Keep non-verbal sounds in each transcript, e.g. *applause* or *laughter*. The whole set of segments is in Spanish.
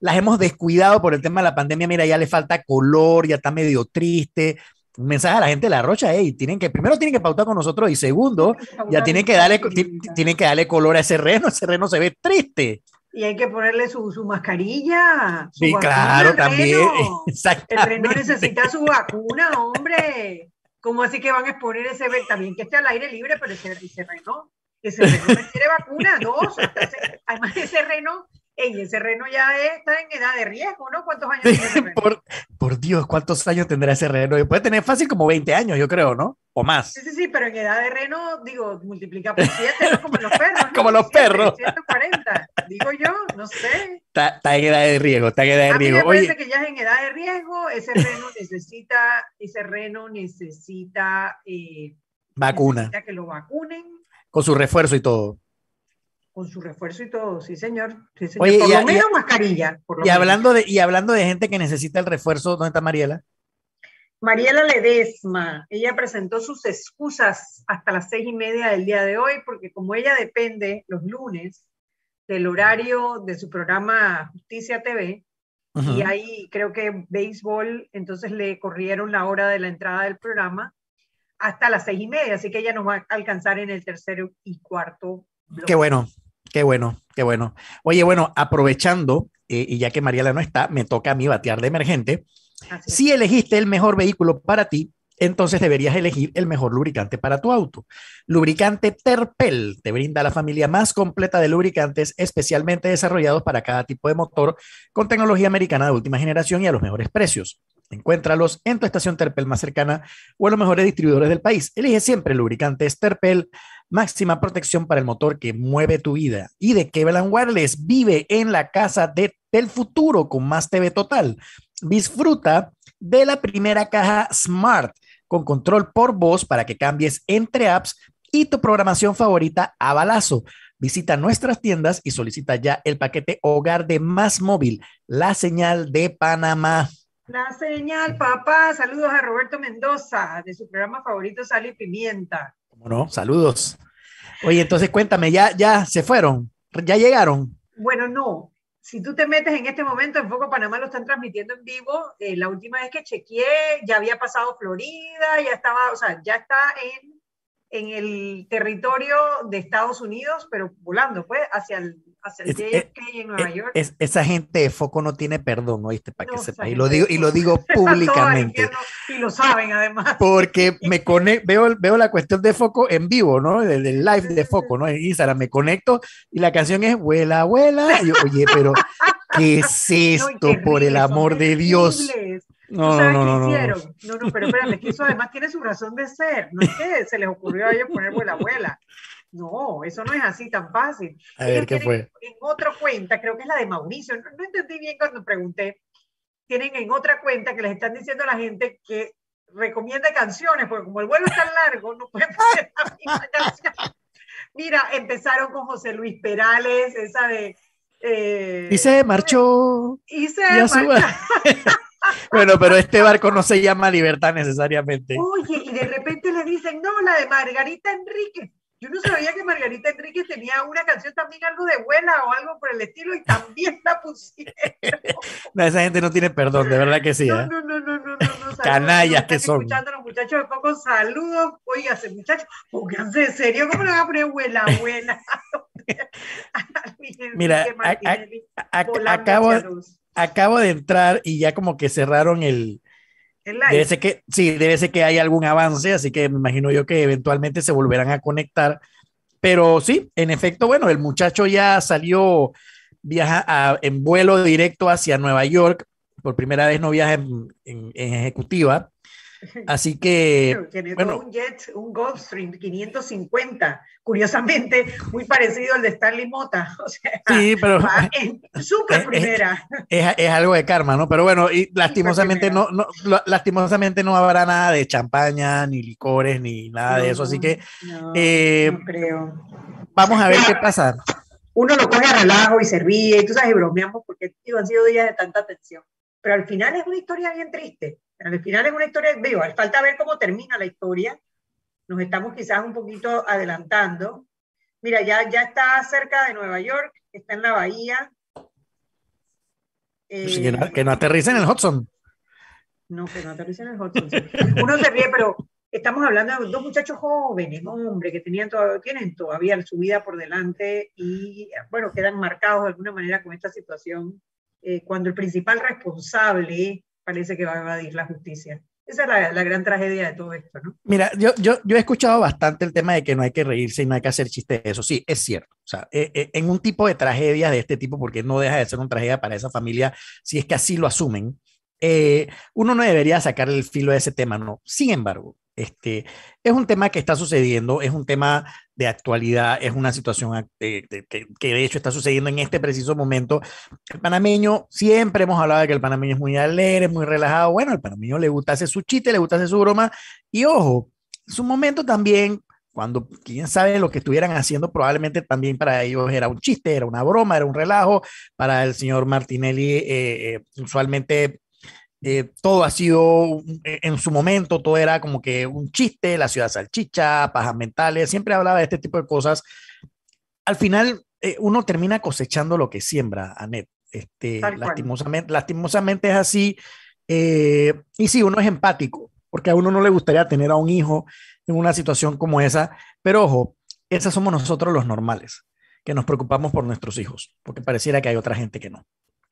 las hemos descuidado por el tema de la pandemia. Mira, ya le falta color, ya está medio triste. Un mensaje a la gente de la Rocha, hey, tienen que, primero tienen que pautar con nosotros y segundo, ya tienen que darle, tienen que darle color a ese reno, ese reno se ve triste. Y hay que ponerle su, su mascarilla. sí, claro, también. *laughs* El reno necesita su vacuna, hombre. ¿Cómo así que van a exponer ese También que esté al aire libre, pero ese, ese reno, ese reno quiere vacuna, dos. Además, ese reno Ey, ese reno ya está en edad de riesgo, ¿no? ¿Cuántos años tiene ese reno? por, por, Dios, ¿cuántos años tendrá ese reno? Puede tener fácil como 20 años, yo creo, ¿no? O más. Sí, sí, sí, pero en edad de reno, digo, multiplica por 7, ¿no? como los *laughs* perros. ¿no? como los perros. 140, digo yo, no sé. Está, está, en edad de riesgo, está en edad de A riesgo. mí me parece que ya es en edad de riesgo, ese reno necesita, ese reno necesita... Eh, Vacuna. Necesita que lo vacunen. Con su refuerzo y todo con su refuerzo y todo, sí señor. Sí, señor. Oye, por lo menos mascarilla. Por lo y, menos. Hablando de, y hablando de gente que necesita el refuerzo, ¿dónde está Mariela? Mariela Ledesma, ella presentó sus excusas hasta las seis y media del día de hoy, porque como ella depende los lunes del horario de su programa Justicia TV, uh -huh. y ahí creo que béisbol, entonces le corrieron la hora de la entrada del programa hasta las seis y media, así que ella nos va a alcanzar en el tercero y cuarto bloque. Qué bueno, Qué bueno, qué bueno. Oye, bueno, aprovechando, eh, y ya que Mariela no está, me toca a mí batear de emergente. Así si elegiste el mejor vehículo para ti, entonces deberías elegir el mejor lubricante para tu auto. Lubricante Terpel te brinda la familia más completa de lubricantes especialmente desarrollados para cada tipo de motor con tecnología americana de última generación y a los mejores precios. Encuéntralos en tu estación Terpel más cercana o en los mejores distribuidores del país. Elige siempre lubricantes Terpel, máxima protección para el motor que mueve tu vida. Y de Kevlar Wireless vive en la casa de, del futuro con más TV total. Disfruta de la primera caja Smart con control por voz para que cambies entre apps y tu programación favorita a balazo. Visita nuestras tiendas y solicita ya el paquete hogar de Más Móvil, la señal de Panamá. La señal, papá. Saludos a Roberto Mendoza, de su programa favorito Sal y Pimienta. ¿Cómo no? Saludos. Oye, entonces cuéntame, ¿ya, ya se fueron? ¿Ya llegaron? Bueno, no. Si tú te metes en este momento, en Foco Panamá lo están transmitiendo en vivo. Eh, la última vez que chequeé, ya había pasado Florida, ya estaba, o sea, ya está en, en el territorio de Estados Unidos, pero volando, pues, hacia el, hacia el es, JFK es, en Nueva York. Es, esa gente de Foco no tiene perdón, ¿oíste? Para no, que sepa. Y lo digo, y lo digo *laughs* públicamente. y lo saben, además. Porque me conecto, veo, veo la cuestión de Foco en vivo, ¿no? Del, del live de Foco, ¿no? En Instagram me conecto y la canción es Vuela, abuela. Y yo, oye, pero ¿qué es *laughs* esto, no, por el amor de Dios? No, no, no, no, hicieron? No, no, pero espérate, que eso además tiene su razón de ser. No es que se les ocurrió a ellos poner vuela abuela. No, eso no es así tan fácil. A ver, ¿qué fue? En otra cuenta, creo que es la de Mauricio, no, no, entendí bien cuando pregunté, tienen en otra cuenta que les están diciendo a la gente que recomienda canciones, porque como el vuelo es tan largo, no pueden poner la misma *laughs* canción. Mira, empezaron con José Luis Perales, esa de... Eh, y se marchó. Y se marchó. *laughs* *laughs* Bueno, pero este barco no se llama Libertad necesariamente. Oye, y de repente le dicen, no, la de Margarita Enríquez. Yo no sabía que Margarita Enríquez tenía una canción también algo de vuela o algo por el estilo y también la pusieron. *laughs* No, esa gente no tiene perdón, de verdad que sí. No, ¿eh? no, no, no, no, no, no Canallas que son. Escuchando a los muchachos de poco, saludos. Oígase, muchachos, pónganse en serio, ¿cómo le van a poner vuela, vuela? *laughs* *laughs* Mira, a, a, a, acabo, acabo de entrar y ya como que cerraron el, el debe ser que sí debe ser que hay algún avance así que me imagino yo que eventualmente se volverán a conectar. Pero sí en efecto bueno el muchacho ya salió viaja a, en vuelo directo hacia Nueva York. Por primera vez no viaja en, en, en ejecutiva Así que. *laughs* bueno, un jet, un Gulfstream 550, curiosamente, muy parecido al de Stanley Mota. *laughs* O sea, sí, pero. Súper primera. *laughs* Es, es, es, algo de karma, ¿no? Pero bueno, y lastimosamente no, no, lastimosamente no habrá nada de champaña, ni licores, ni nada no, de eso. Así que. No, eh, no creo. Vamos a ver qué pasa. Uno lo coge a relajo y se ríe, y tú sabes, y bromeamos porque digo, han sido días de tanta tensión. Pero al final es una historia bien triste al final es una historia, digo, falta ver cómo termina la historia. Nos estamos quizás un poquito adelantando. Mira, ya, ya está cerca de Nueva York, está en la bahía. que, no, que, no, aterrice en el Hudson. No, que no aterrice en el Hudson. Uno se ríe, pero estamos hablando de dos muchachos jóvenes, hombre, que tenían todo, tienen todavía su vida por delante y, bueno, quedan marcados de alguna manera con esta situación eh, cuando el principal responsable parece que va a evadir la justicia. Esa es la, gran tragedia de todo esto, ¿no? Mira, yo, yo, yo he escuchado bastante el tema de que no hay que reírse y no hay que hacer chistes de eso. Sí, es cierto. O sea, eh, eh, en un tipo de tragedia de este tipo, porque no deja de ser una tragedia para esa familia, si es que así lo asumen, eh, uno no debería sacar el filo de ese tema, ¿no? Sin embargo, este, es un tema que está sucediendo, es un tema de actualidad, es una situación que, de hecho está sucediendo en este preciso momento. El panameño, siempre hemos hablado de que el panameño es muy alegre, muy relajado. Bueno, al panameño le gusta hacer su chiste, le gusta hacer su broma. Y ojo, es un momento también cuando quién sabe lo que estuvieran haciendo, probablemente también para ellos era un chiste, era una broma, era un relajo. Para el señor Martinelli, eh, eh, usualmente eh, todo ha sido, eh, en su momento, todo era como que un chiste, la ciudad salchicha, pajas mentales, siempre hablaba de este tipo de cosas. Al final, eh, uno termina cosechando lo que siembra, Anet. Este, lastimosamente, lastimosamente es así. y sí, uno es empático, porque a uno no le gustaría tener a un hijo en una situación como esa, pero ojo, esos somos nosotros los normales, que nos preocupamos por nuestros hijos, porque pareciera que hay otra gente que no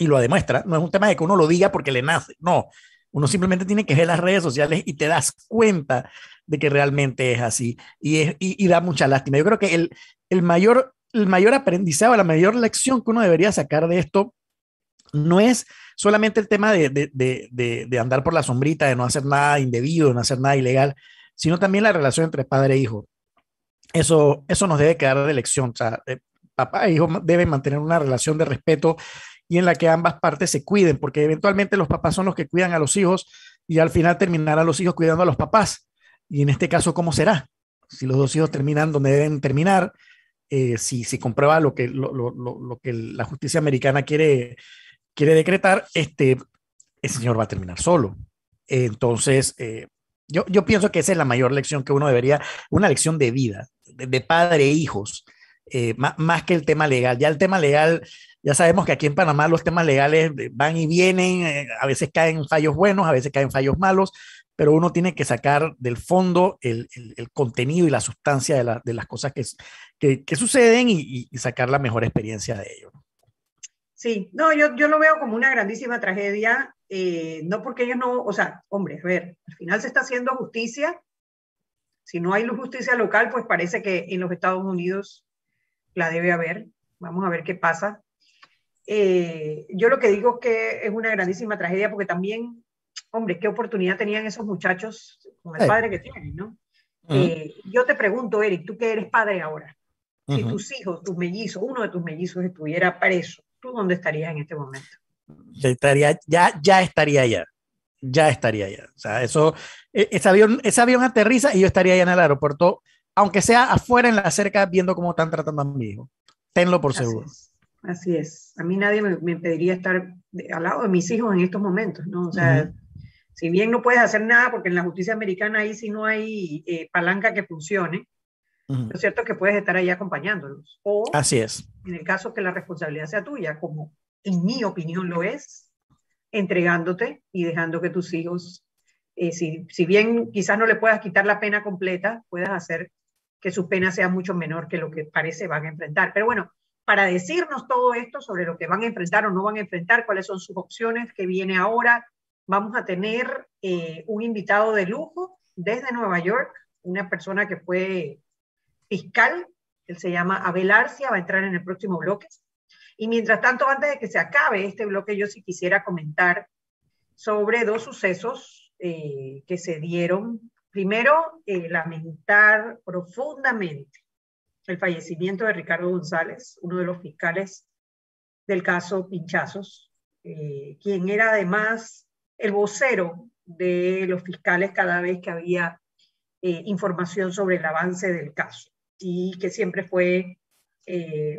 y lo demuestra. No es un tema de que uno lo diga porque le nace, no. Uno simplemente tiene que ver las redes sociales y te das cuenta de que realmente es así y, es, y, da mucha lástima. Yo creo que el, el, mayor, el mayor la mayor lección que uno debería sacar de esto no es solamente el tema de, de, de, de, andar por la sombrita, de no hacer nada indebido, de no hacer nada ilegal, sino también la relación entre padre e hijo. Eso, eso nos debe quedar de lección. O sea, eh, papá e hijo deben mantener una relación de respeto y en la que ambas partes se cuiden, porque eventualmente los papás son los que cuidan a los hijos y al final terminarán los hijos cuidando a los papás. Y en este caso, ¿cómo será? Si los dos hijos terminan donde deben terminar, eh, si, si comprueba lo que, lo, lo, lo, que la justicia americana quiere, quiere decretar, este, ese señor va a terminar solo. entonces, eh, yo, yo pienso que esa es la mayor lección que uno debería, una lección de vida, de, de padre e hijos, eh, más, que el tema legal. Ya el tema legal ya sabemos que aquí en Panamá los temas legales van y vienen, eh, a veces caen fallos buenos, a veces caen fallos malos, pero uno tiene que sacar del fondo el, contenido y la sustancia de, la, de las cosas que, que, suceden y, y, sacar la mejor experiencia de ello. Sí, no, yo, yo lo veo como una grandísima tragedia, eh, no porque ellos no, o sea, hombre, a ver, al final se está haciendo justicia, si no hay justicia local, pues parece que en los Estados Unidos la debe haber, vamos a ver qué pasa. Eh, yo lo que digo es que es una grandísima tragedia porque también, hombre, qué oportunidad tenían esos muchachos con el padre que tienen, ¿no? eh, yo te pregunto, Eric, tú que eres padre ahora, uh -huh. si tus hijos, tus mellizos, uno de tus mellizos estuviera preso, ¿tú dónde estarías en este momento? Estaría, ya, ya estaría allá. Ya estaría allá. O sea, eso, e, ese avión, ese avión aterriza y yo estaría allá en el aeropuerto, aunque sea afuera en la cerca, viendo cómo están tratando a mi hijo. Tenlo por Así seguro. Es. Así es. A mí nadie me, me pediría estar de, al lado de mis hijos en estos momentos, ¿no? O sea, uh -huh. si bien no puedes hacer nada, porque en la justicia americana ahí sí no hay eh, palanca que funcione, uh -huh. lo cierto es que puedes estar ahí acompañándolos. O, Así es. En el caso que la responsabilidad sea tuya, como en mi opinión lo es, entregándote y dejando que tus hijos, eh, si, si bien quizás no le puedas quitar la pena completa, puedas hacer que su pena sea mucho menor que lo que parece van a enfrentar. Pero bueno, para decirnos todo esto sobre lo que van a enfrentar o no van a enfrentar, cuáles son sus opciones, que viene ahora. Vamos a tener eh, un invitado de lujo desde Nueva York, una persona que fue fiscal, él se llama Abel Arcia, va a entrar en el próximo bloque. Y mientras tanto, antes de que se acabe este bloque, yo sí quisiera comentar sobre dos sucesos eh, que se dieron. Primero, eh, lamentar profundamente. El fallecimiento de Ricardo González, uno de los fiscales del caso Pinchazos, eh, quien era además el vocero de los fiscales cada vez que había eh, información sobre el avance del caso y que siempre fue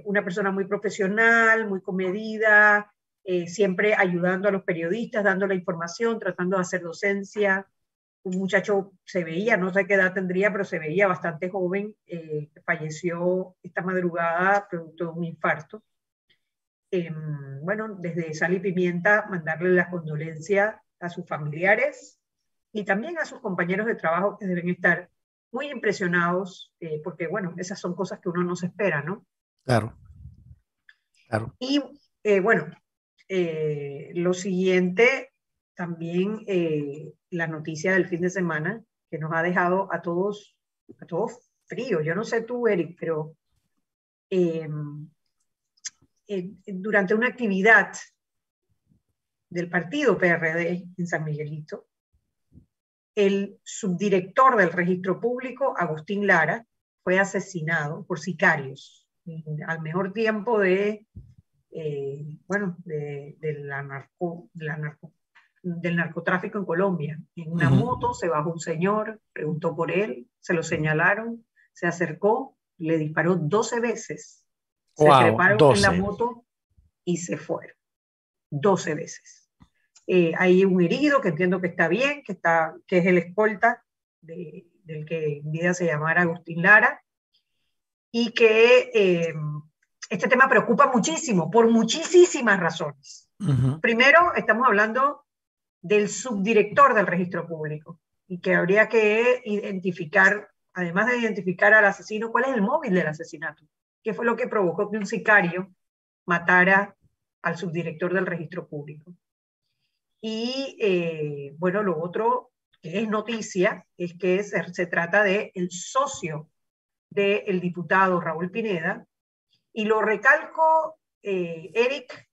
una persona muy profesional, muy comedida, siempre ayudando a los periodistas, dando la información, tratando de hacer docencia, un muchacho se veía, no sé qué edad tendría, pero se veía bastante joven, eh, falleció esta madrugada producto de un infarto. em, bueno, desde Sal y Pimienta, mandarle la condolencia a sus familiares y también a sus compañeros de trabajo que deben estar muy impresionados, eh, porque bueno, esas son cosas que uno no se espera, ¿no? Claro. claro. Y eh, bueno, lo siguiente, también la noticia del fin de semana, que nos ha dejado a todos, a todos frío. Yo no sé tú, Eric, pero em, durante una actividad del partido PRD en San Miguelito, el subdirector del registro público, Agustín Lara, fue asesinado por sicarios al mejor tiempo de, eh, bueno, de, la narco, del narcotráfico en Colombia. En una moto se bajó un señor, preguntó por él, se lo señalaron, se acercó, le disparó 12 veces, se treparon en la moto y se fueron. 12 veces. Eh, hay un herido que entiendo que está bien, que, está, que es el escolta del que en vida se llamara Agustín Lara, y que eh, este tema preocupa muchísimo, por muchísimas razones. Primero, estamos hablando del subdirector del registro público, y que habría que identificar, además de identificar al asesino, cuál es el móvil del asesinato, qué fue lo que provocó que un sicario matara al subdirector del registro público. Y eh, bueno, lo otro que es noticia es que se, trata del el socio del diputado Raúl Pineda. Y lo recalco, eh, Eric,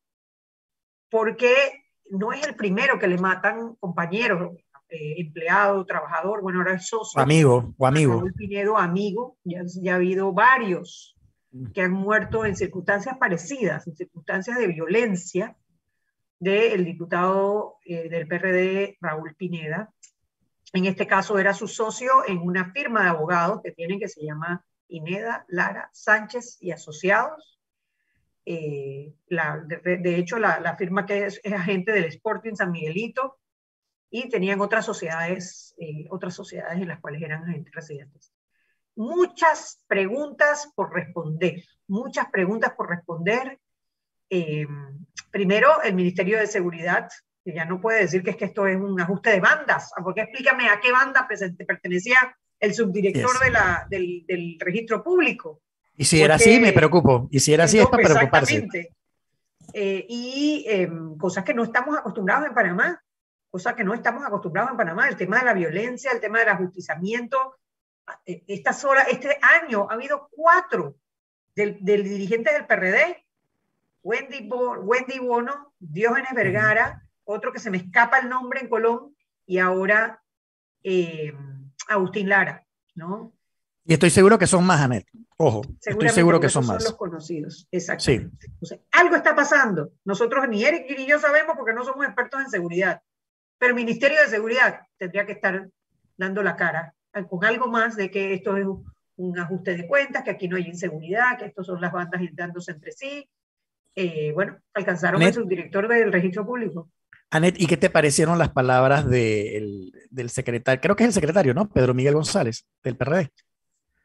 porque no es el primero que le matan compañeros, eh, empleado, trabajador, bueno, ahora es socio. amigo, o amigo. Raúl Pineda, amigo, ya, ya ha habido varios mm. que han muerto en circunstancias parecidas, en circunstancias de violencia, del diputado eh, del PRD, Raúl Pineda. En este caso era su socio en una firma de abogados que tienen que se llama Pineda, Lara, Sánchez y Asociados. Eh, de, hecho, la, firma que es, agente del Sporting San Miguelito y tenían otras sociedades, eh, otras sociedades en las cuales eran agentes residentes. Muchas preguntas por responder, muchas preguntas por responder. Primero, el Ministerio de Seguridad, que ya no puede decir que es que esto es un ajuste de bandas, ah, porque explícame a qué banda pertenecía el subdirector de la, del, del, registro público. Y si era así, me preocupo. Y si era así, es para preocuparse. Eh, y em, cosas que no estamos acostumbrados en Panamá, cosas que no estamos acostumbrados en Panamá, el tema de la violencia, el tema del ajustizamiento. Ah, eh, esta sola, este año ha habido cuatro del, del dirigente del PRD Wendy, Wendy Bono, Diógenes Vergara, otro que se me escapa el nombre en Colón, y ahora eh, Agustín Lara, ¿no? Y estoy seguro que son más, Anet. Ojo, estoy seguro que son, más. Son los conocidos, exactamente. algo está pasando. Nosotros ni Eric ni yo sabemos porque no somos expertos en seguridad. Pero el Ministerio de Seguridad tendría que estar dando la cara con algo más de que esto es un ajuste de cuentas, que aquí no hay inseguridad, que estos son las bandas dándose entre sí, eh, bueno, alcanzaron al subdirector del registro público. Anet, ¿y qué te parecieron las palabras del secretario? Creo que es el secretario, ¿no? Pedro Miguel González, del PRD.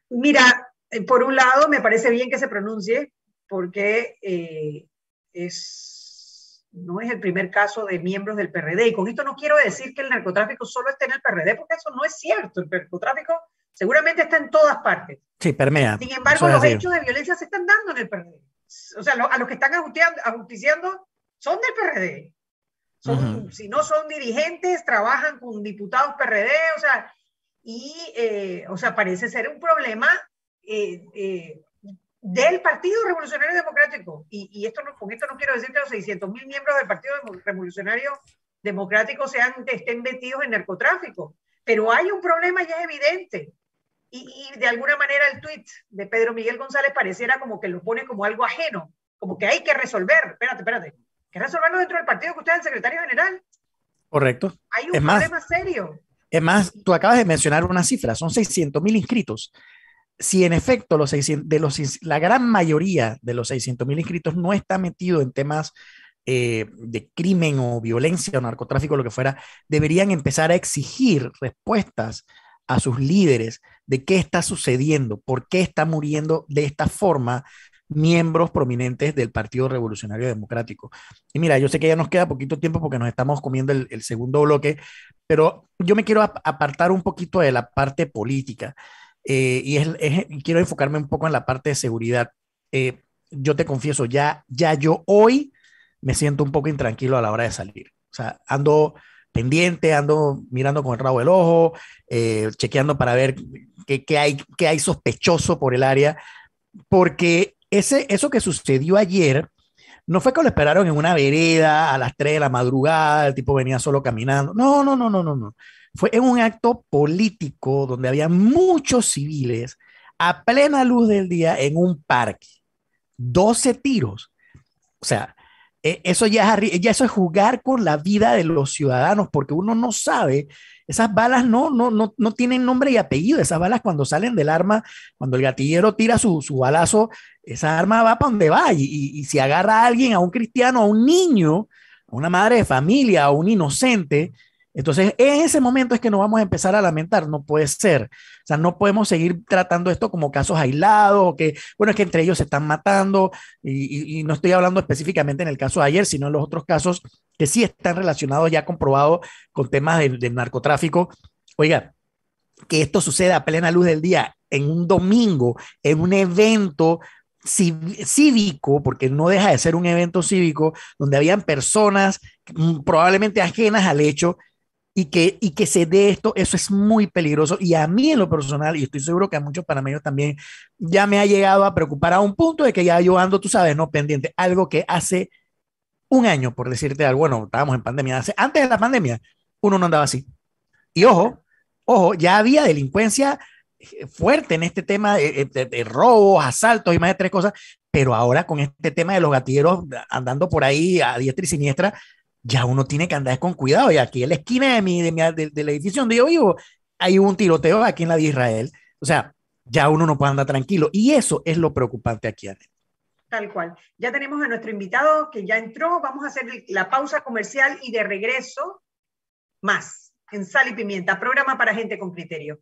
Mira, eh, por un lado, me parece bien que se pronuncie, porque eh, es, no es el primer caso de miembros del PRD. Y con esto no quiero decir que el narcotráfico solo esté en el PRD, porque eso no es cierto. El narcotráfico seguramente está en todas partes. Sí, permea. Sin embargo, los hechos de violencia se están dando en el PRD o sea, a los que están ajusticiando son del PRD. Si no son dirigentes, trabajan con diputados PRD, o sea, y, eh, o sea, parece ser un problema eh, eh, del Partido Revolucionario Democrático. Y, esto no, con esto no quiero decir que los 600 mil miembros del Partido Revolucionario Democrático sean, estén metidos en narcotráfico, pero hay un problema ya evidente. Y, de alguna manera el tuit de Pedro Miguel González pareciera como que lo pone como algo ajeno, como que hay que resolver, espérate, espérate, que resolverlo dentro del partido que usted es el secretario general. Correcto. Hay un problema serio. Es más, tú acabas de mencionar una cifra, son 600 mil inscritos. Si en efecto los 600, de los, la gran mayoría de los 600 mil inscritos no está metido en temas eh, de crimen o violencia o narcotráfico, lo que fuera, deberían empezar a exigir respuestas a sus líderes de qué está sucediendo, por qué está muriendo de esta forma miembros prominentes del Partido Revolucionario Democrático. Y mira, yo sé que ya nos queda poquito tiempo porque nos estamos comiendo el, segundo bloque, pero yo me quiero apartar un poquito de la parte política eh, y quiero enfocarme un poco en la parte de seguridad. Eh, yo te confieso, ya, ya yo hoy me siento un poco intranquilo a la hora de salir. O sea, ando pendiente, ando mirando con el rabo del ojo, eh, chequeando para ver qué, hay, qué hay sospechoso por el área, porque ese, eso que sucedió ayer no fue que lo esperaron en una vereda a las 3 de la madrugada, el tipo venía solo caminando. No, no, no, no, no, no. Fue en un acto político donde había muchos civiles a plena luz del día en un parque. 12 tiros. O sea, e, eso ya, ya eso es jugar con la vida de los ciudadanos, porque uno no sabe esas balas no, no, no, no tienen nombre y apellido. Esas balas cuando salen del arma, cuando el gatillero tira su, su balazo, esa arma va para donde va. Y, y, si agarra a alguien, a un cristiano, a un niño, a una madre de familia, a un inocente, entonces, en ese momento es que nos vamos a empezar a lamentar, no puede ser. O sea, no podemos seguir tratando esto como casos aislados, o que, bueno, es que entre ellos se están matando, y, no estoy hablando específicamente en el caso de ayer, sino en los otros casos que sí están relacionados, ya comprobados con temas del de narcotráfico. Oiga, que esto suceda a plena luz del día, en un domingo, en un evento cívico, porque no deja de ser un evento cívico, donde habían personas mm, probablemente ajenas al hecho, y que, y que se dé esto, eso es muy peligroso. Y a mí en lo personal, y estoy seguro que a muchos panameños también, ya me ha llegado a preocupar a un punto de que ya yo ando, tú sabes, no pendiente, algo que hace un año, por decirte algo, bueno, estábamos en pandemia, hace, antes de la pandemia, uno no andaba así. Y ojo, ojo, ya había delincuencia eh, fuerte en este tema de, de, de robos, asaltos y más de tres cosas, pero ahora con este tema de los gatilleros andando por ahí a diestra y siniestra, ya uno tiene que andar con cuidado. Y aquí en la esquina de mi, de mi de, del edificio donde yo vivo, hay un tiroteo aquí en la de Israel. O sea, ya uno no puede andar tranquilo. Y eso es lo preocupante aquí, Ana. Tal cual. Ya tenemos a nuestro invitado que ya entró. Vamos a hacer la pausa comercial y de regreso más en Sal y Pimienta, programa para gente con criterio.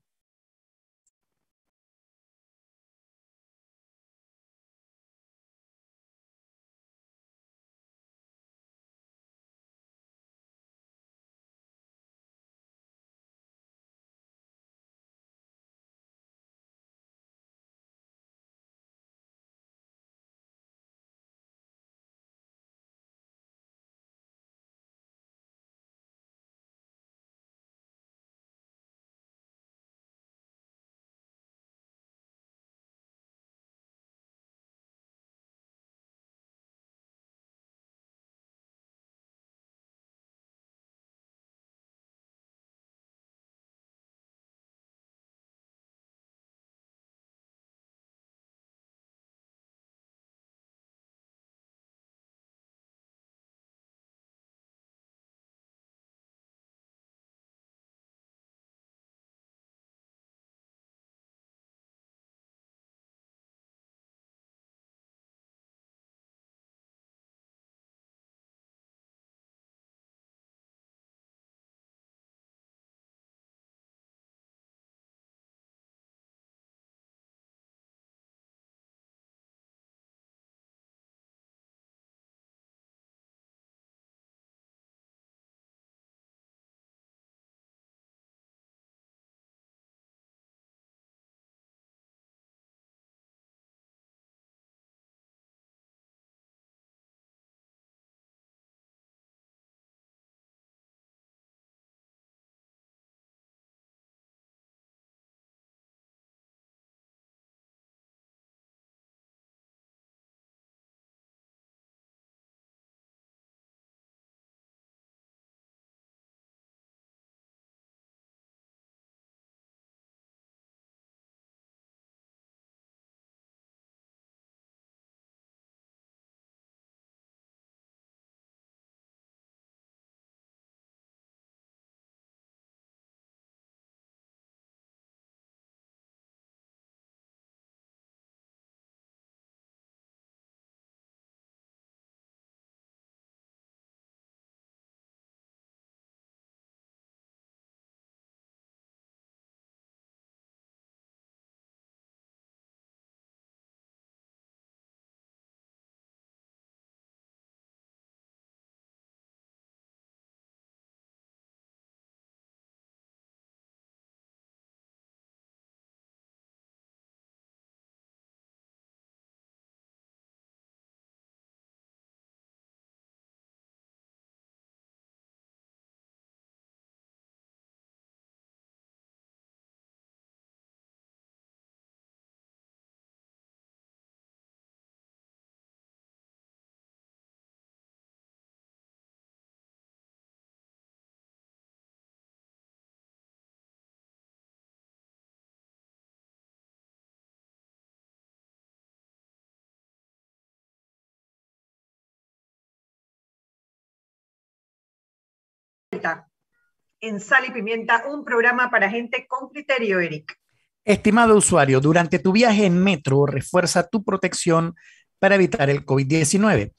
En Sal y Pimienta, un programa para gente con criterio, Eric. Estimado usuario, durante tu viaje en metro, refuerza tu protección para evitar el COVID-19.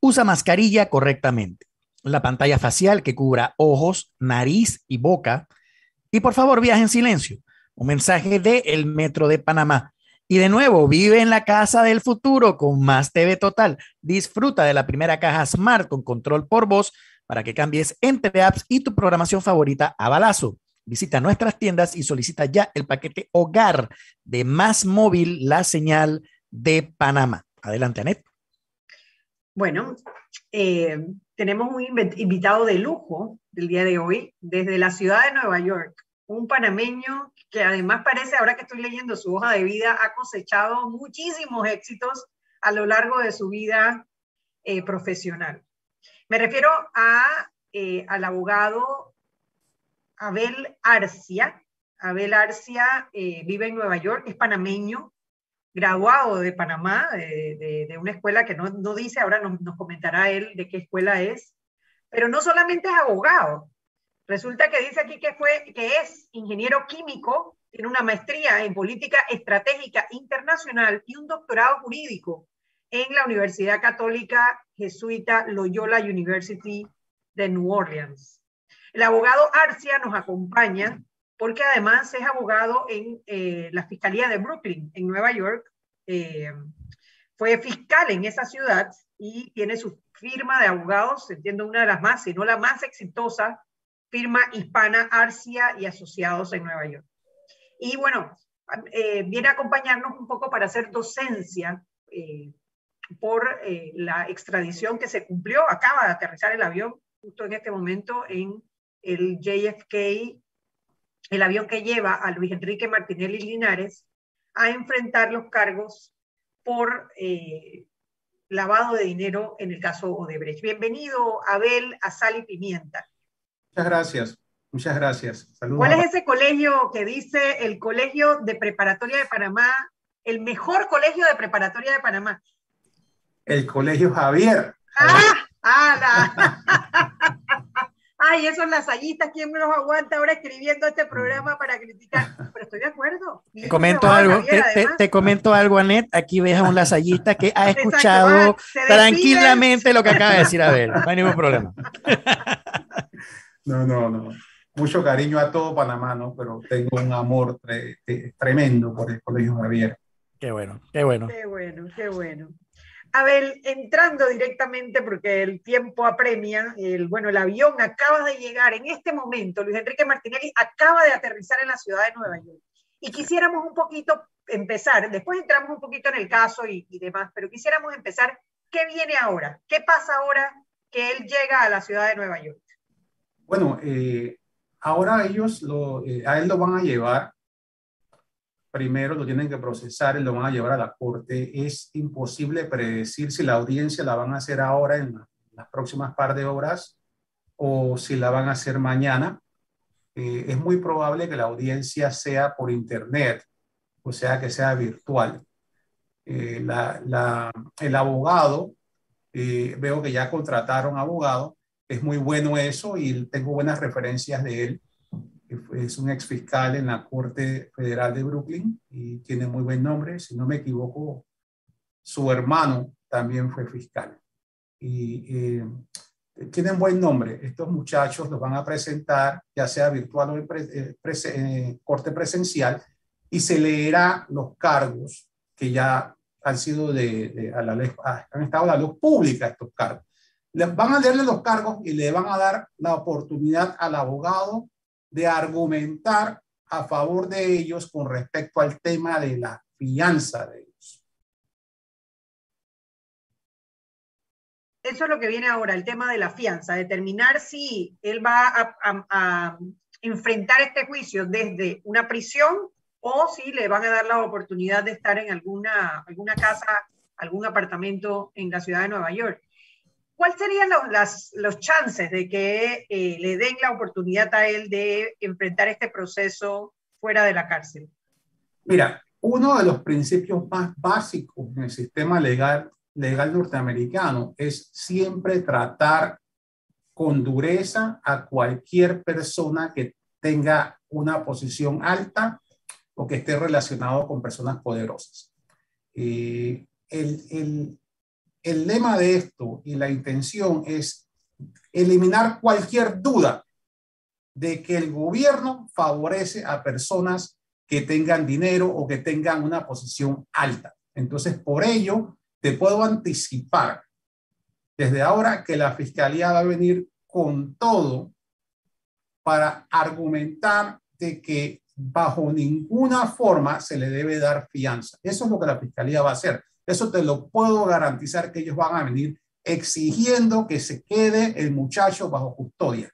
Usa mascarilla correctamente, la pantalla facial que cubra ojos, nariz y boca. Y por favor, viaje en silencio. Un mensaje de El Metro de Panamá. Y de nuevo, vive en la casa del futuro con Más TV Total. Disfruta de la primera caja Smart con control por voz para que cambies entre apps y tu programación favorita a balazo. Visita nuestras tiendas y solicita ya el paquete hogar de Más Móvil, la señal de Panamá. Adelante, Anet. Bueno, eh, tenemos un invitado de lujo del día de hoy desde la ciudad de Nueva York, un panameño que además parece, ahora que estoy leyendo su hoja de vida, ha cosechado muchísimos éxitos a lo largo de su vida eh, profesional. Me refiero a, eh, al abogado Abel Arcia. Abel Arcia eh, vive en Nueva York, es panameño, graduado de Panamá, de, una escuela que no, dice, ahora nos, nos, comentará él de qué escuela es, pero no solamente es abogado, resulta que dice aquí que, fue, que es ingeniero químico, tiene una maestría en política estratégica internacional y un doctorado jurídico en la Universidad Católica Jesuita Loyola University de New Orleans. El abogado Arcia nos acompaña porque además es abogado en eh, la Fiscalía de Brooklyn, en Nueva York. Eh, fue fiscal en esa ciudad y tiene su firma de abogados, entiendo una de las más, si no la más exitosa, firma hispana Arcia y Asociados en Nueva York. Y bueno, eh, viene a acompañarnos un poco para hacer docencia por la extradición que se cumplió. Acaba de aterrizar el avión justo en este momento en el JFK, el avión que lleva a Luis Enrique Martinelli Linares a enfrentar los cargos por eh, lavado de dinero en el caso Odebrecht. Bienvenido, Abel, a Sal y Pimienta. Muchas gracias. Muchas gracias. Saludos ¿Cuál es ese colegio que dice el Colegio de Preparatoria de Panamá, el mejor colegio de preparatoria de Panamá? El Colegio Javier. ¡Ah! ¡Ah! *laughs* ay, esos lasallistas, ¿quién me los aguanta ahora escribiendo este programa para criticar? Pero estoy de acuerdo. Te comento algo, te, comento algo, Anet. Aquí ves a un lasallista que ha *laughs* escuchado tranquilamente lo que acaba de decir Abel. No hay ningún problema. *laughs* No, no, no. Mucho cariño a todo Panamá, ¿no? Pero tengo un amor tremendo por el Colegio Javier. Qué bueno, qué bueno. Qué bueno, qué bueno. Abel, entrando directamente, porque el tiempo apremia, el, bueno, el avión acaba de llegar en este momento, Luis Enrique Martinelli acaba de aterrizar en la ciudad de Nueva York. Y quisiéramos un poquito empezar, después entramos un poquito en el caso y, demás, pero quisiéramos empezar, ¿qué viene ahora? ¿Qué pasa ahora que él llega a la ciudad de Nueva York? Bueno, eh, ahora ellos lo, eh, a él lo van a llevar primero lo tienen que procesar y lo van a llevar a la corte. Es imposible predecir si la audiencia la van a hacer ahora en las próximas par de horas o si la van a hacer mañana. Eh, es muy probable que la audiencia sea por internet, o sea, que sea virtual. Eh, el abogado, eh, veo que ya contrataron abogado, es muy bueno eso y tengo buenas referencias de él es un ex fiscal en la Corte Federal de Brooklyn y tiene muy buen nombre. Si no me equivoco, su hermano también fue fiscal. Y eh, tienen buen nombre. Estos muchachos los van a presentar, ya sea virtual o en eh, eh, corte presencial, y se leerá los cargos que ya han sido de, a la ley, han estado a la luz pública estos cargos. Les van a leerle los cargos y le van a dar la oportunidad al abogado de argumentar a favor de ellos con respecto al tema de la fianza de ellos. Eso es lo que viene ahora, el tema de la fianza, determinar si él va a, enfrentar este juicio desde una prisión o si le van a dar la oportunidad de estar en alguna, alguna casa, algún apartamento en la ciudad de Nueva York. ¿Cuáles serían los, los chances de que eh, le den la oportunidad a él de enfrentar este proceso fuera de la cárcel? Mira, uno de los principios más básicos en el sistema legal, legal norteamericano es siempre tratar con dureza a cualquier persona que tenga una posición alta o que esté relacionado con personas poderosas. Eh, el, el lema de esto y la intención es eliminar cualquier duda de que el gobierno favorece a personas que tengan dinero o que tengan una posición alta. Entonces, por ello, te puedo anticipar desde ahora que la fiscalía va a venir con todo para argumentar de que bajo ninguna forma se le debe dar fianza. Eso es lo que la fiscalía va a hacer. Eso te lo puedo garantizar que ellos van a venir exigiendo que se quede el muchacho bajo custodia.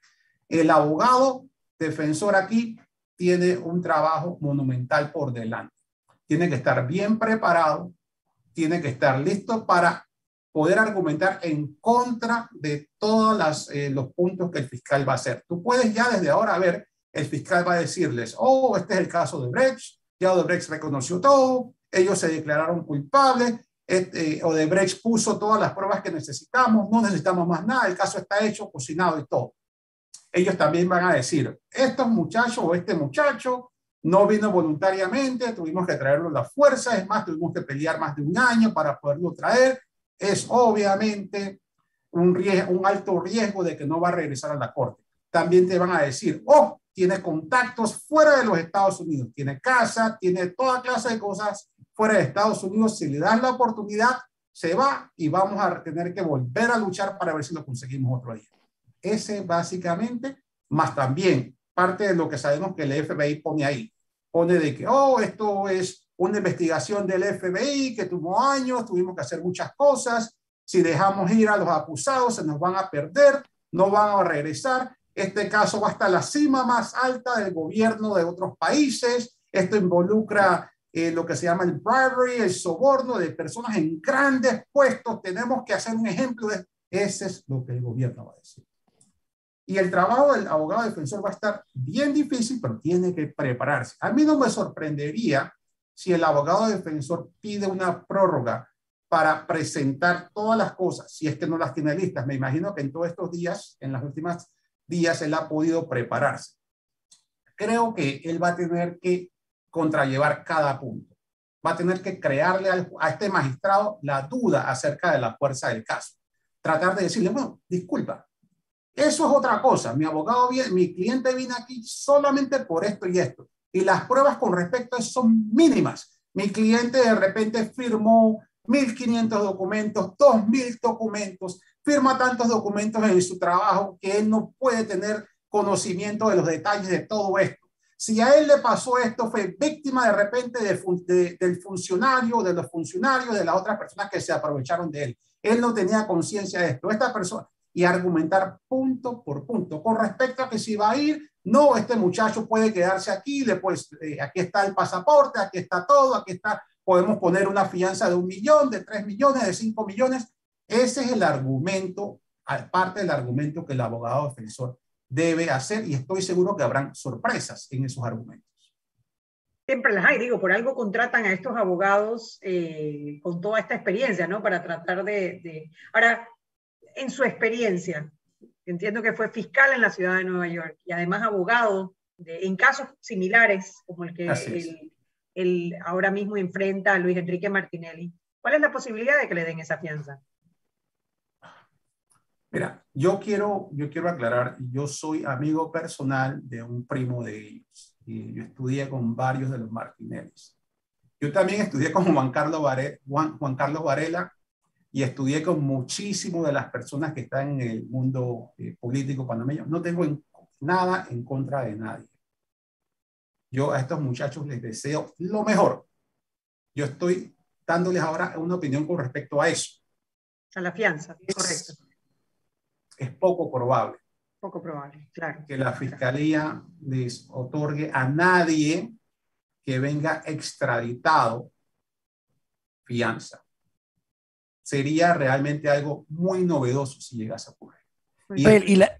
El abogado defensor aquí tiene un trabajo monumental por delante. Tiene que estar bien preparado, tiene que estar listo para poder argumentar en contra de todos eh, los puntos que el fiscal va a hacer. Tú puedes ya desde ahora ver, el fiscal va a decirles, oh, este es el caso de Brecht, ya Odebrecht reconoció todo, ellos se declararon culpables, este, Odebrecht puso todas las pruebas que necesitamos, no necesitamos más nada, el caso está hecho, cocinado y todo. Ellos también van a decir, estos muchachos o este muchacho no vino voluntariamente, tuvimos que traerlo a la fuerza, es más, tuvimos que pelear más de un año para poderlo traer. Es obviamente un, riesgo, un alto riesgo de que no va a regresar a la corte. También te van a decir, oh, tiene contactos fuera de los Estados Unidos, tiene casa, tiene toda clase de cosas fuera de Estados Unidos, si le dan la oportunidad, se va y vamos a tener que volver a luchar para ver si lo conseguimos otro día. Ese básicamente, más también parte de lo que sabemos que el FBI pone ahí. Pone de que, oh, esto es una investigación del FBI que tuvo años, tuvimos que hacer muchas cosas. Si dejamos ir a los acusados, se nos van a perder, no van a regresar. Este caso va hasta la cima más alta del gobierno de otros países. Esto involucra eh, lo que se llama el bribery, el soborno de personas en grandes puestos. Tenemos que hacer un ejemplo de ese es lo que el gobierno va a decir. Y el trabajo del abogado defensor va a estar bien difícil, pero tiene que prepararse. A mí no me sorprendería si el abogado defensor pide una prórroga para presentar todas las cosas, si es que no las tiene listas. Me imagino que en todos estos días, en las últimas días, él ha podido prepararse. Creo que él va a tener que contrallevar cada punto. Va a tener que crearle a este magistrado la duda acerca de la fuerza del caso. Tratar de decirle, bueno, disculpa, eso es otra cosa. Mi abogado, mi cliente viene aquí solamente por esto y esto. Y las pruebas con respecto a eso son mínimas. Mi cliente de repente firmó 1.500 documentos, 2.000 documentos, firma tantos documentos en su trabajo que él no puede tener conocimiento de los detalles de todo esto. Si a él le pasó esto, fue víctima de repente del funcionario, de los funcionarios, de las otras personas que se aprovecharon de él. Él no tenía conciencia de esto. Esta persona, y argumentar punto por punto con respecto a que si va a ir, no, este muchacho puede quedarse aquí, después eh, aquí está el pasaporte, aquí está todo, aquí está, podemos poner una fianza de un millón, de tres millones, de cinco millones. Ese es el argumento, aparte del argumento que el abogado defensor debe hacer y estoy seguro que habrán sorpresas en esos argumentos. Siempre las hay, digo, por algo contratan a estos abogados eh, con toda esta experiencia, ¿no? Para tratar de, de... Ahora, en su experiencia, entiendo que fue fiscal en la ciudad de Nueva York y además abogado de, en casos similares como el que él, ahora mismo enfrenta a Luis Enrique Martinelli, ¿cuál es la posibilidad de que le den esa fianza? Mira, yo quiero, yo quiero aclarar, yo soy amigo personal de un primo de ellos y yo estudié con varios de los Martinellis. Yo también estudié con Juan Carlos, Juan, Carlos Varela y estudié con muchísimas de las personas que están en el mundo eh, político panameño. No tengo nada en contra de nadie. Yo a estos muchachos les deseo lo mejor. Yo estoy dándoles ahora una opinión con respecto a eso. A la fianza, correcto es poco probable. Poco probable, claro. Que la fiscalía les otorgue a nadie que venga extraditado fianza. Sería realmente algo muy novedoso si llegase a ocurrir. Y, la,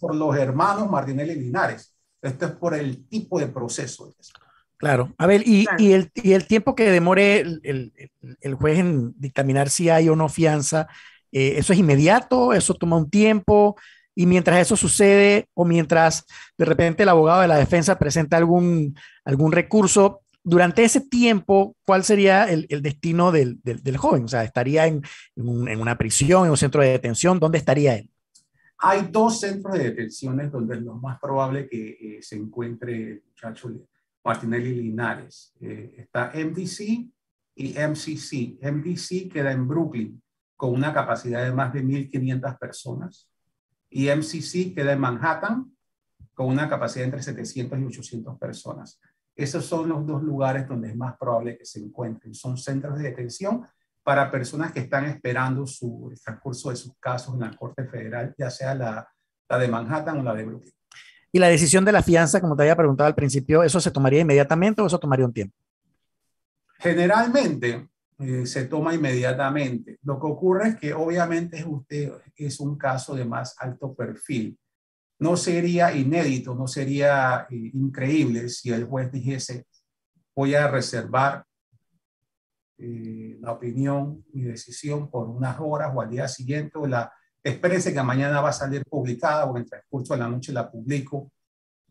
por los hermanos Martinelli Linares. Esto es por el tipo de proceso. Claro. A ver, y, y, el, y el, tiempo que demore el, el, el, juez en dictaminar si hay o no fianza, eh, ¿Eso es inmediato? ¿Eso toma un tiempo? y mientras eso sucede o mientras de repente el abogado de la defensa presenta algún, algún recurso, durante ese tiempo, ¿cuál sería el, el destino del, del, del, joven? O sea, ¿estaría en, en, un, en, una prisión, en un centro de detención? ¿Dónde estaría él? Hay dos centros de detenciones donde es lo más probable que eh, se encuentre el muchacho Martinelli Linares. Eh, está MDC y MCC. MDC queda en Brooklyn con una capacidad de más de 1.500 personas y MCC queda en Manhattan con una capacidad entre 700 y 800 personas. Esos son los dos lugares donde es más probable que se encuentren. Son centros de detención para personas que están esperando su, el transcurso de sus casos en la Corte Federal, ya sea la, la de Manhattan o la de Brooklyn. Y la decisión de la fianza, como te había preguntado al principio, ¿eso se tomaría inmediatamente o eso tomaría un tiempo? Generalmente eh, se toma inmediatamente. Lo que ocurre es que obviamente usted es un caso de más alto perfil. No sería inédito, no sería eh, increíble si el juez dijese, voy a reservar eh, la opinión y decisión por unas horas o al día siguiente, o la, espérese que mañana va a salir publicada o en el transcurso de la noche la publico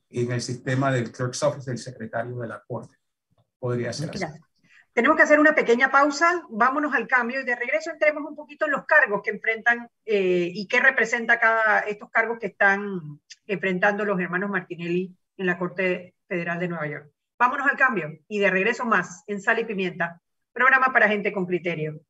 en el sistema del Clerk's Office del secretario de la Corte. Podría ser así. Tenemos que hacer una pequeña pausa, vámonos al cambio y de regreso entremos un poquito en los cargos que enfrentan eh, y qué representa cada estos cargos que están enfrentando los hermanos Martinelli en la Corte Federal de Nueva York. Vámonos al cambio y de regreso más en Sal y Pimienta, programa para gente con criterio.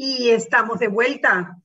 Y estamos de vuelta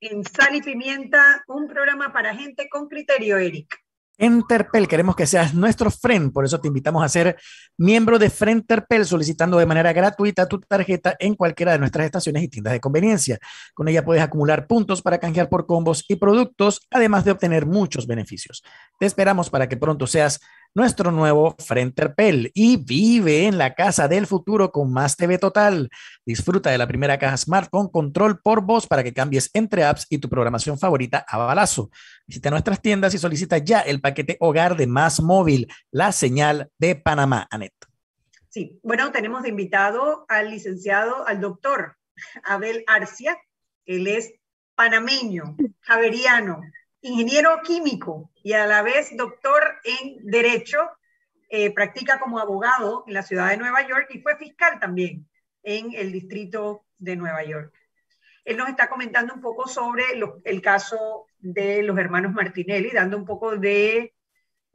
en Sal y Pimienta, un programa para gente con criterio, Eric. Enterpel, queremos que seas nuestro friend, por eso te invitamos a ser miembro de Frenterpel solicitando de manera gratuita tu tarjeta en cualquiera de nuestras estaciones y tiendas de conveniencia. Con ella puedes acumular puntos para canjear por combos y productos, además de obtener muchos beneficios. Te esperamos para que pronto seas nuestro nuevo Frenterpel y vive en la casa del futuro con más TV Total. Disfruta de la primera caja Smart con control por voz para que cambies entre apps y tu programación favorita a balazo. Visita nuestras tiendas y solicita ya el paquete hogar de Más Móvil, la señal de Panamá, Anet. Sí, bueno, tenemos de invitado al licenciado, al doctor Abel Arcia. Él es panameño, javeriano, ingeniero químico y a la vez doctor en Derecho. Eh, practica como abogado en la ciudad de Nueva York y fue fiscal también en el distrito de Nueva York. Él nos está comentando un poco sobre el caso de los hermanos Martinelli, dando un poco de,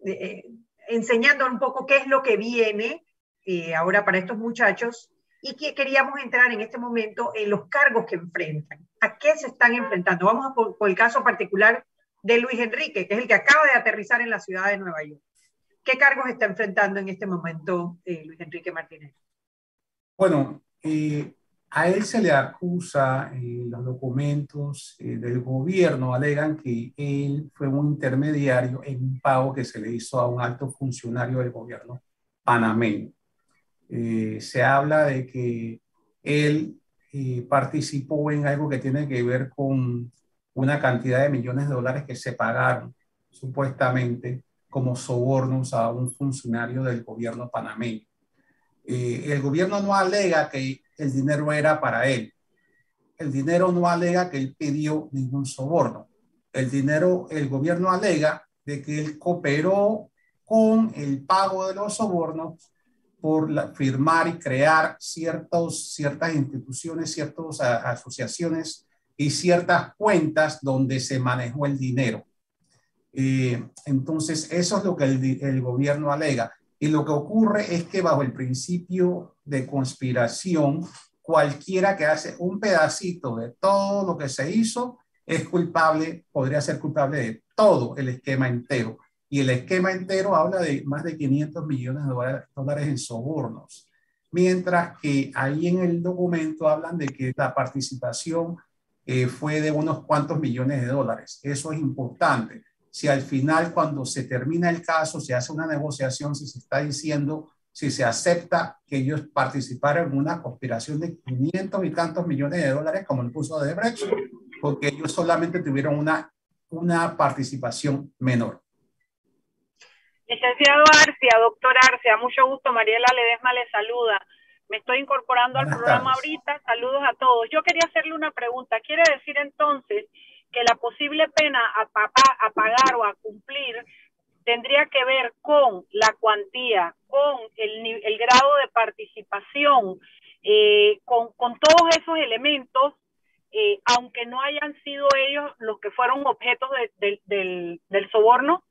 eh, enseñando un poco qué es lo que viene eh, ahora para estos muchachos y que queríamos entrar en este momento en los cargos que enfrentan. ¿A qué se están enfrentando? Vamos a por el caso particular de Luis Enrique, que es el que acaba de aterrizar en la ciudad de Nueva York. ¿Qué cargos está enfrentando en este momento eh, Luis Enrique Martínez? Bueno, eh, a él se le acusa, eh, los documentos del gobierno alegan que él fue un intermediario en un pago que se le hizo a un alto funcionario del gobierno panameño. se habla de que él participó en algo que tiene que ver con una cantidad de millones de dólares que se pagaron supuestamente como sobornos a un funcionario del gobierno panameño. Eh, el gobierno no alega que el dinero era para él. El dinero no alega que él pidió ningún soborno. El dinero, el gobierno alega de que él cooperó con el pago de los sobornos por firmar y crear ciertos, ciertas instituciones, ciertas asociaciones y ciertas cuentas donde se manejó el dinero. Eh, entonces, eso es lo que el, el, gobierno alega. Y lo que ocurre es que bajo el principio de conspiración, cualquiera que hace un pedacito de todo lo que se hizo es culpable, podría ser culpable de todo el esquema entero. Y el esquema entero habla de más de 500 millones de dólares en sobornos. Mientras que ahí en el documento hablan de que la participación eh, fue de unos cuantos millones de dólares. Eso es importante. Si al final, cuando se termina el caso, se hace una negociación, si se está diciendo, si se acepta que ellos participaron en una conspiración de 500 y tantos millones de dólares, como el puso de Brecht, porque ellos solamente tuvieron una, una participación menor. Licenciado Arcia, doctor Arcia, mucho gusto. Mariela Ledesma le saluda. Me estoy incorporando al programa ahorita. Saludos a todos. Yo quería hacerle una pregunta. ¿Quiere decir entonces que la posible pena a, a pagar o a cumplir tendría que ver con la cuantía, con el, el grado de participación, eh, con, con, todos esos elementos, eh, aunque no hayan sido ellos los que fueron objetos de, del, del soborno?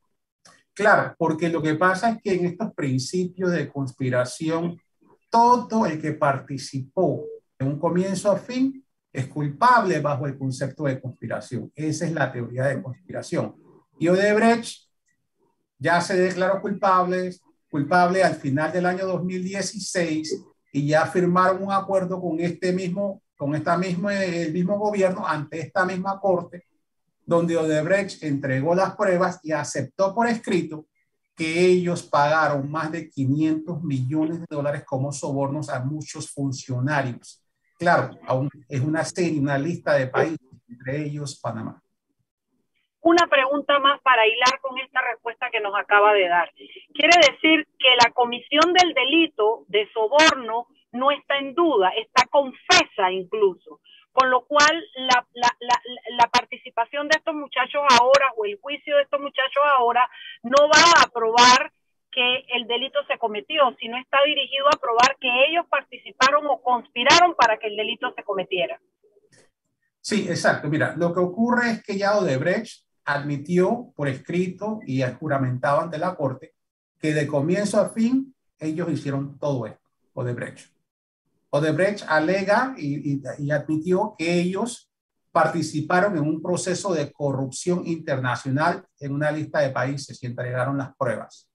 Claro, porque lo que pasa es que en estos principios de conspiración todo el que participó de un comienzo a fin es culpable bajo el concepto de conspiración. Esa es la teoría de conspiración. Y Odebrecht ya se declaró culpable, culpable al final del año 2016 y ya firmaron un acuerdo con este mismo, con esta misma, el mismo gobierno ante esta misma corte, donde Odebrecht entregó las pruebas y aceptó por escrito que ellos pagaron más de 500 millones de dólares como sobornos a muchos funcionarios. Claro, aún es una serie, una lista de países, entre ellos Panamá. Una pregunta más para hilar con esta respuesta que nos acaba de dar. Quiere decir que la comisión del delito de soborno no está en duda, está confesa incluso con lo cual la, participación de estos muchachos ahora o el juicio de estos muchachos ahora no va a probar que el delito se cometió, sino está dirigido a probar que ellos participaron o conspiraron para que el delito se cometiera. Sí, exacto. Mira, lo que ocurre es que ya Odebrecht admitió por escrito y juramentado ante la corte que de comienzo a fin ellos hicieron todo esto, Odebrecht. Odebrecht alega y, admitió que ellos participaron en un proceso de corrupción internacional en una lista de países y entregaron las pruebas,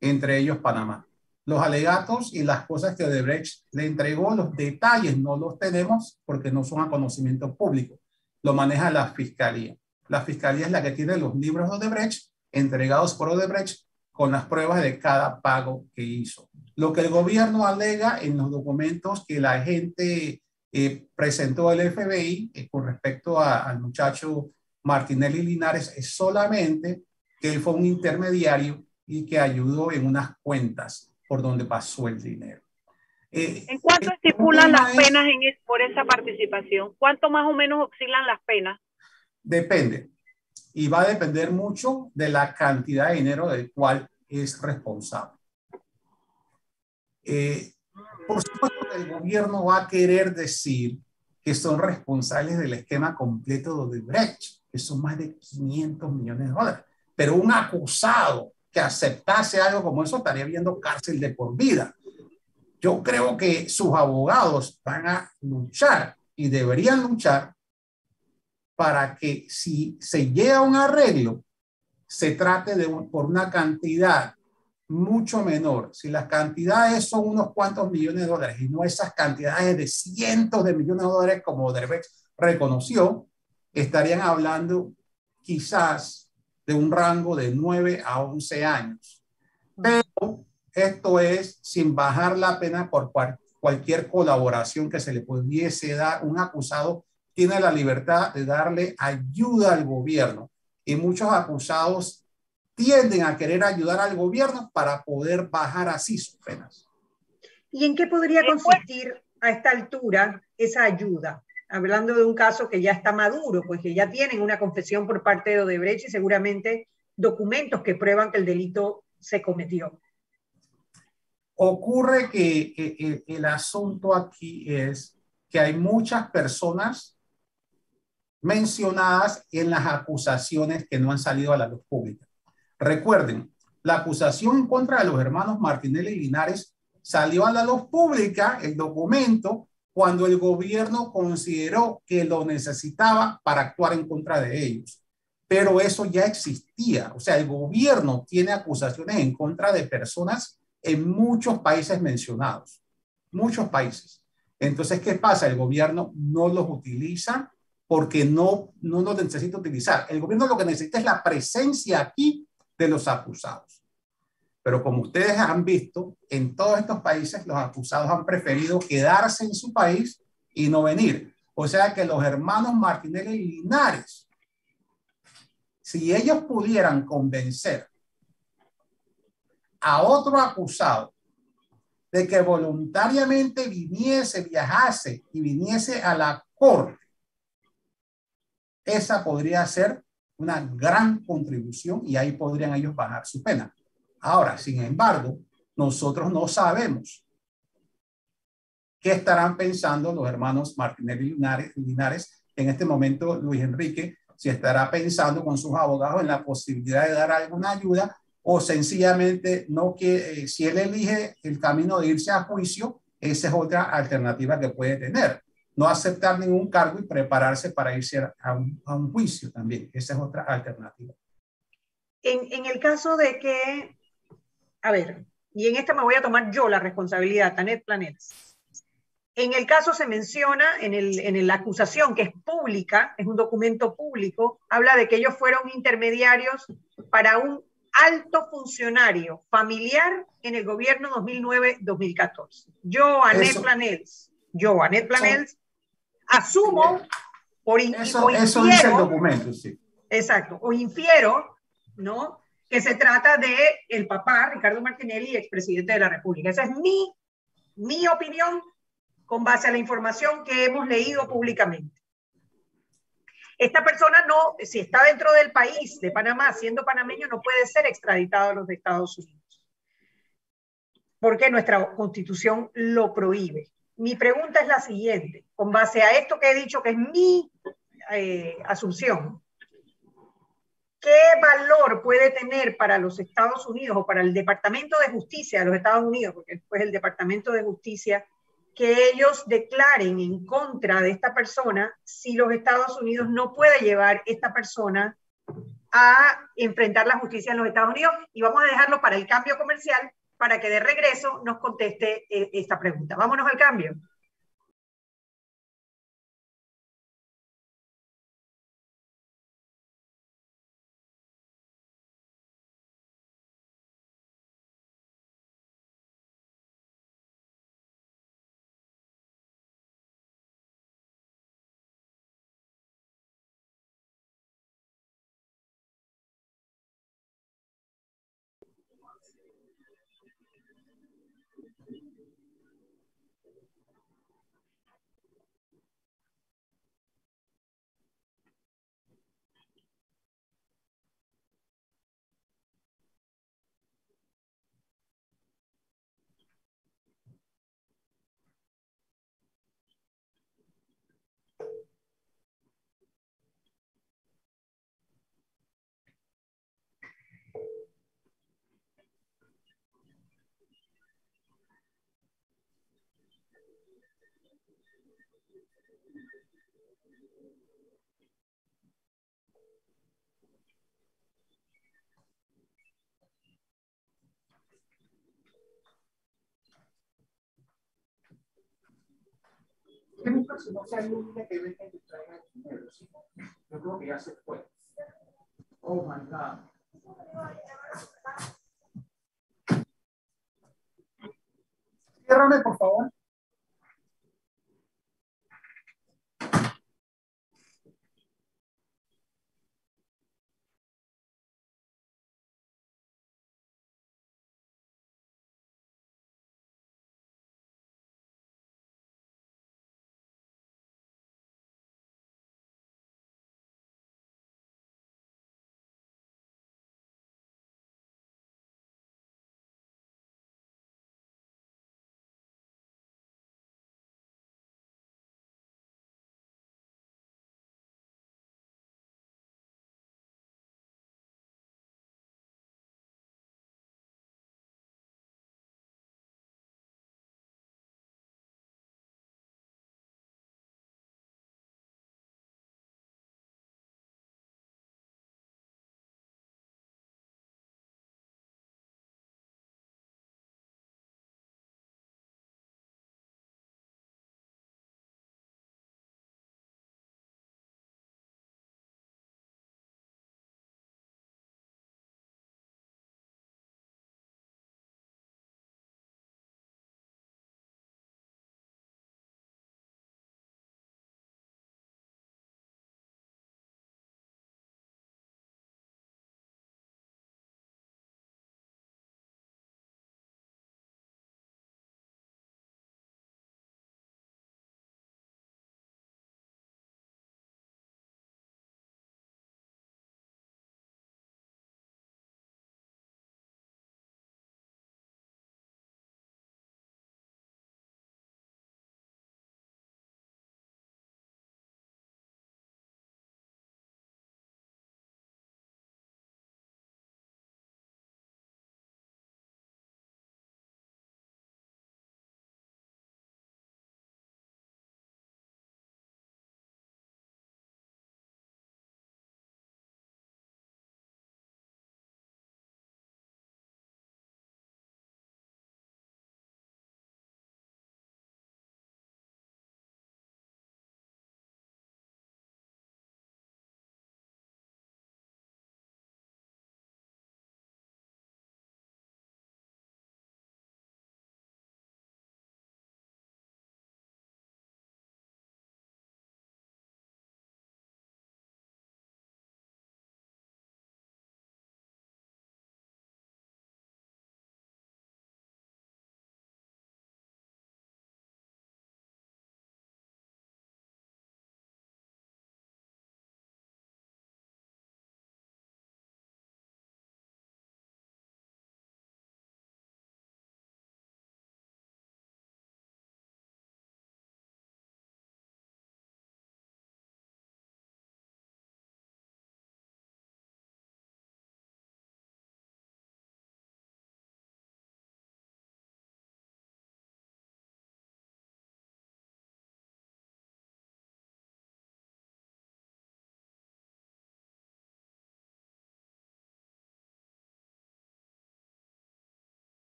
entre ellos Panamá. Los alegatos y las cosas que Odebrecht le entregó, los detalles no los tenemos porque no son a conocimiento público. Lo maneja la fiscalía. La fiscalía es la que tiene los libros de Odebrecht entregados por Odebrecht con las pruebas de cada pago que hizo. Lo que el gobierno alega en los documentos que la gente eh, presentó el FBI eh, con respecto al muchacho Martinelli Linares es solamente que él fue un intermediario y que ayudó en unas cuentas por donde pasó el dinero. Eh, ¿En cuánto estipulan las penas en, por esa participación? ¿Cuánto más o menos oscilan las penas? Depende. Y va a depender mucho de la cantidad de dinero del cual es responsable. Eh, por supuesto el gobierno va a querer decir que son responsables del esquema completo de Brecht, que son más de 500 millones de dólares. Pero un acusado que aceptase algo como eso estaría viendo cárcel de por vida. Yo creo que sus abogados van a luchar y deberían luchar para que si se llega a un arreglo, se trate de por una cantidad mucho menor. Si las cantidades son unos cuantos millones de dólares y no esas cantidades de cientos de millones de dólares como Derbeck reconoció, estarían hablando quizás de un rango de 9 a 11 años. Pero esto es sin bajar la pena por cualquier colaboración que se le pudiese dar. Un acusado tiene la libertad de darle ayuda al gobierno y muchos acusados tienden a querer ayudar al gobierno para poder bajar así sus penas. ¿Y en qué podría consistir a esta altura esa ayuda? Hablando de un caso que ya está maduro, pues que ya tienen una confesión por parte de Odebrecht y seguramente documentos que prueban que el delito se cometió. Ocurre que el asunto aquí es que hay muchas personas mencionadas en las acusaciones que no han salido a la luz pública. Recuerden, la acusación en contra de los hermanos Martinelli y Linares salió a la luz pública, el documento, cuando el gobierno consideró que lo necesitaba para actuar en contra de ellos. Pero eso ya existía. O sea, el gobierno tiene acusaciones en contra de personas en muchos países mencionados. Muchos países. Entonces, ¿qué pasa? El gobierno no los utiliza porque no, no los necesita utilizar. El gobierno lo que necesita es la presencia aquí de los acusados. Pero como ustedes han visto, en todos estos países los acusados han preferido quedarse en su país y no venir. O sea que los hermanos Martinelli y Linares, si ellos pudieran convencer a otro acusado de que voluntariamente viniese, viajase y viniese a la corte, esa podría ser una gran contribución y ahí podrían ellos bajar su pena. Ahora, sin embargo, nosotros no sabemos qué estarán pensando los hermanos Martínez y Linares, En este momento, Luis Enrique, si estará pensando con sus abogados en la posibilidad de dar alguna ayuda o sencillamente no que eh, si él elige el camino de irse a juicio, esa es otra alternativa que puede tener no aceptar ningún cargo y prepararse para irse a un, a un juicio también. Esa es otra alternativa. En, en, el caso de que, a ver, y en esta me voy a tomar yo la responsabilidad, Tanet Planet. En el caso se menciona, en, el, en la acusación que es pública, es un documento público, habla de que ellos fueron intermediarios para un alto funcionario familiar en el gobierno 2009-2014. Yo, Anet Planels, yo, Anet Planels, asumo por eso, eso dice el documento, sí. Exacto, o infiero, ¿no? Que se trata de el papá, Ricardo Martinelli, expresidente de la República. Esa es mi, mi opinión con base a la información que hemos leído públicamente. Esta persona no, si está dentro del país de Panamá, siendo panameño, no puede ser extraditado a los Estados Unidos. Porque nuestra constitución lo prohíbe mi pregunta es la siguiente, con base a esto que he dicho, que es mi eh, asunción, ¿qué valor puede tener para los Estados Unidos o para el Departamento de Justicia de los Estados Unidos, porque después el Departamento de Justicia que ellos declaren en contra de esta persona si los Estados Unidos no puede llevar esta persona a enfrentar la justicia en los Estados Unidos. Y vamos a dejarlo para el cambio comercial para que de regreso nos conteste eh, esta pregunta. Vámonos al cambio. Yo creo que ya se fue. Oh my God. Por favor.